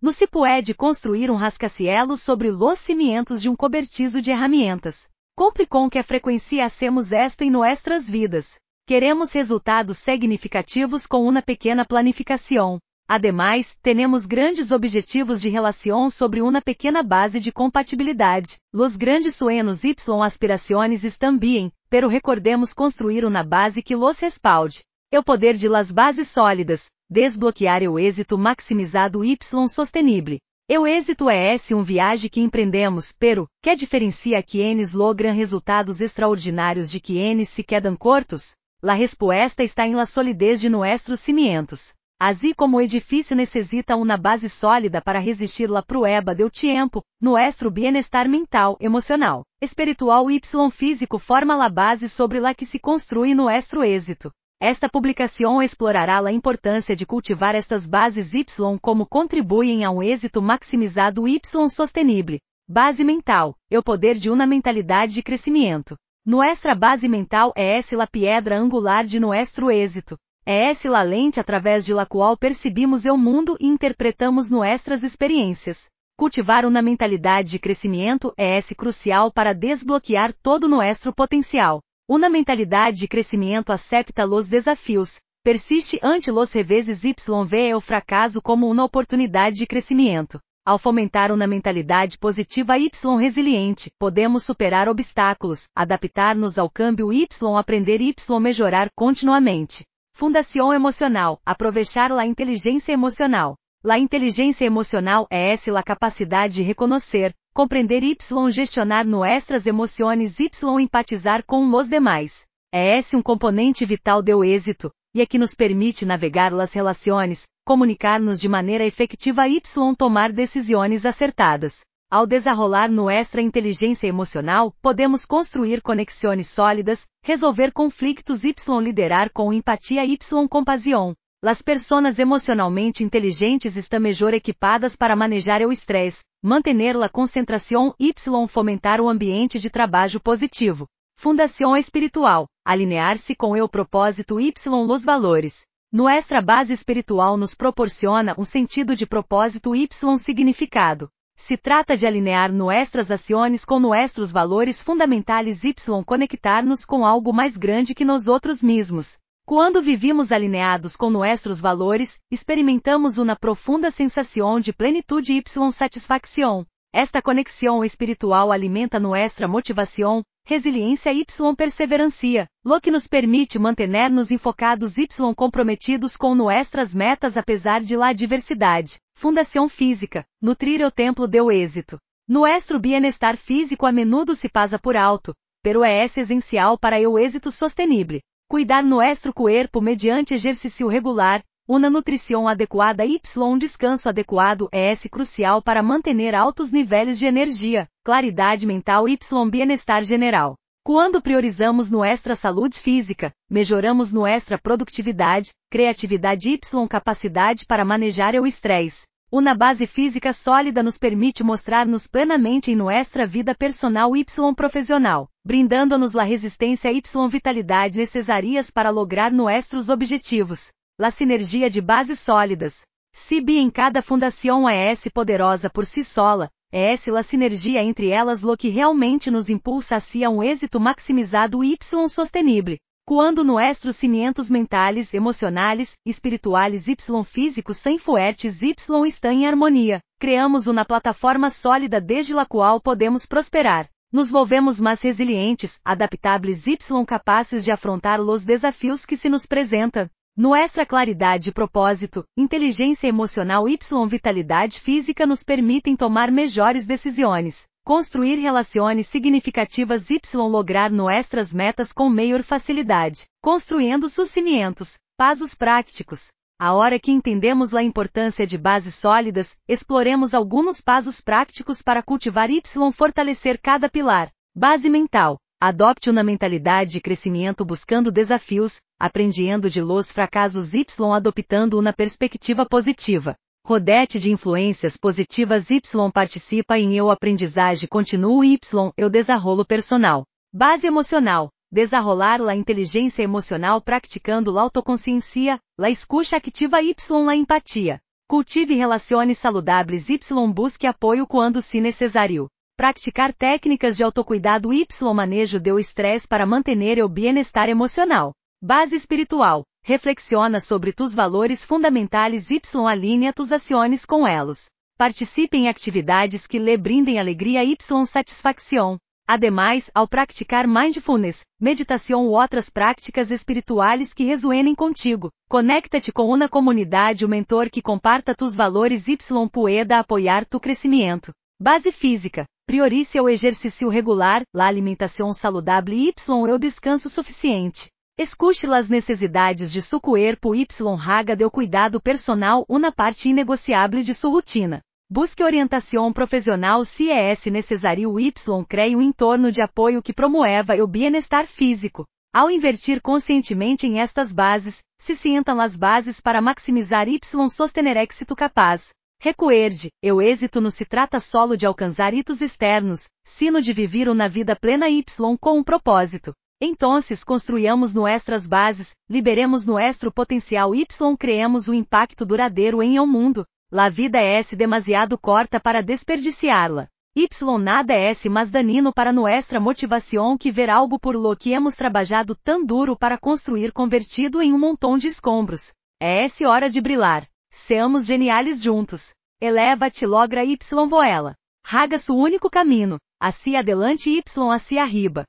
No se pode construir um rascacielos sobre los cimientos de um cobertizo de ferramentas. Compre com que a frequência hacemos esto em nossas vidas. Queremos resultados significativos com uma pequena planificação. Ademais, temos grandes objetivos de relação sobre uma pequena base de compatibilidade. Los grandes sueños y aspiraciones estão bien, pero recordemos construir uma base que los respalde. É o poder de las bases sólidas, desbloquear o êxito maximizado y sostenible. O êxito é esse um viagem que empreendemos, pero, que diferencia quienes logram resultados extraordinários de quienes se quedam cortos? La resposta está em la solidez de nuestros cimientos. Assim como o edifício necessita uma base sólida para resistir la prueba del tiempo, nuestro bienestar mental, emocional, espiritual y físico forma la base sobre la que se construi nuestro êxito. Esta publicação explorará a importância de cultivar estas bases Y como contribuem a um êxito maximizado Y sostenible. Base mental, é o poder de uma mentalidade de crescimento. Nuestra base mental é essa la piedra angular de nuestro êxito. É essa la lente através de la qual percebimos o mundo e interpretamos nuestras experiências. Cultivar uma mentalidade de crescimento é esse crucial para desbloquear todo nosso potencial. Uma mentalidade de crescimento acepta los desafios, persiste ante los reveses y vê o fracasso como uma oportunidade de crescimento. Ao fomentar uma mentalidade positiva y resiliente, podemos superar obstáculos, adaptar-nos ao câmbio y, aprender y melhorar continuamente. Fundação emocional, aproveitar a inteligência emocional. La inteligência emocional é essa a capacidade de reconhecer, compreender y gestionar nuestras emoções y empatizar com os demais. É esse um componente vital do êxito, e é que nos permite navegar las relações, comunicar-nos de maneira efetiva y tomar decisões acertadas. Ao desenrolar nuestra inteligência emocional, podemos construir conexões sólidas, resolver conflitos y liderar com empatia y compasión. Las personas emocionalmente inteligentes estão melhor equipadas para manejar o estresse, manter a concentração y fomentar o ambiente de trabalho positivo. Fundação espiritual, alinear-se com o propósito y los valores. Nuestra base espiritual nos proporciona um sentido de propósito y significado. Se trata de alinear nuestras ações com nossos valores fundamentais y conectar-nos com algo mais grande que nós outros mesmos. Quando vivimos alinhados com nossos valores, experimentamos uma profunda sensação de plenitude y satisfação. Esta conexão espiritual alimenta nossa motivação, resiliência y perseverancia, lo que nos permite manter-nos enfocados y comprometidos com nossas metas apesar de la adversidade. Fundação física, nutrir o templo deu êxito. Nuestro bienestar físico a menudo se pasa por alto, pero é essencial para o êxito sostenible. Cuidar nuestro cuerpo mediante exercício regular, uma nutrição adequada y um descanso adequado é esse crucial para manter altos níveis de energia, claridade mental y bienestar general. Quando priorizamos nossa saúde física, melhoramos nossa produtividade, criatividade y capacidade para manejar o estresse. Uma base física sólida nos permite mostrar-nos plenamente em nossa vida personal y profissional, brindando-nos a resistência y vitalidade necessárias para lograr nossos objetivos. La sinergia de bases sólidas. Se bi em cada fundação é S poderosa por si sola, é essa la sinergia entre elas lo que realmente nos impulsa hacia um êxito maximizado y sostenible. Quando nossos cimientos mentais, emocionais, espirituais y físicos são fuertes y estão em harmonia, criamos uma plataforma sólida desde la qual podemos prosperar. Nos volvemos mais resilientes, adaptáveis y capazes de afrontar os desafios que se nos apresentam. Nuestra claridade e propósito, inteligência emocional y vitalidade física nos permitem tomar melhores decisões construir relações significativas y lograr nuestras metas com maior facilidade, construindo sus cimientos, pasos práticos. A hora que entendemos a importância de bases sólidas, exploremos alguns passos práticos para cultivar y fortalecer cada pilar. Base mental. Adopte uma mentalidade de crescimento buscando desafios, aprendendo de los fracassos y adoptando uma perspectiva positiva. Rodete de influências positivas Y participa em eu aprendizagem continuo Y eu desarrolo personal. Base emocional. Desarrolar la inteligência emocional praticando la autoconsciência, la escucha ativa Y la empatia. Cultive relações saludáveis Y. Busque apoio quando se necessário. Praticar técnicas de autocuidado Y. Manejo do estresse para manter o bem-estar emocional. Base espiritual. Reflexiona sobre tus valores fundamentais Y. Alinha tus ações com elos. Participe em atividades que lhe brindem alegria Y. Satisfação. Ademais, ao praticar mindfulness, meditação ou outras práticas espirituais que ressoem contigo, conecta-te com uma comunidade ou mentor que comparta tus valores y pueda apoiar tu crescimento. Base física. Priorize o exercício regular, la alimentação saudável y o descanso suficiente. Escute as necessidades de seu corpo y haga do cuidado personal uma parte inegociável de sua rotina. Busque orientação profissional se é necessário Y cree um entorno de apoio que promueva o bem-estar físico. Ao invertir conscientemente em estas bases, se sientam as bases para maximizar Y sostener êxito capaz. Recuerde, o êxito não se trata solo de alcançar hitos externos, sino de viver uma vida plena Y com um propósito. Então, construíamos nuestras bases, liberemos nuestro potencial Y creemos um impacto duradouro em o mundo. La vida é demasiado corta para desperdiciá-la. Y nada é mais danino para nuestra motivação que ver algo por lo que hemos trabalhado tão duro para construir convertido em um montão de escombros. É essa hora de brilhar. Seamos geniais juntos. Eleva-te logra Y voela. Raga su único caminho. Assim adelante Y assim arriba.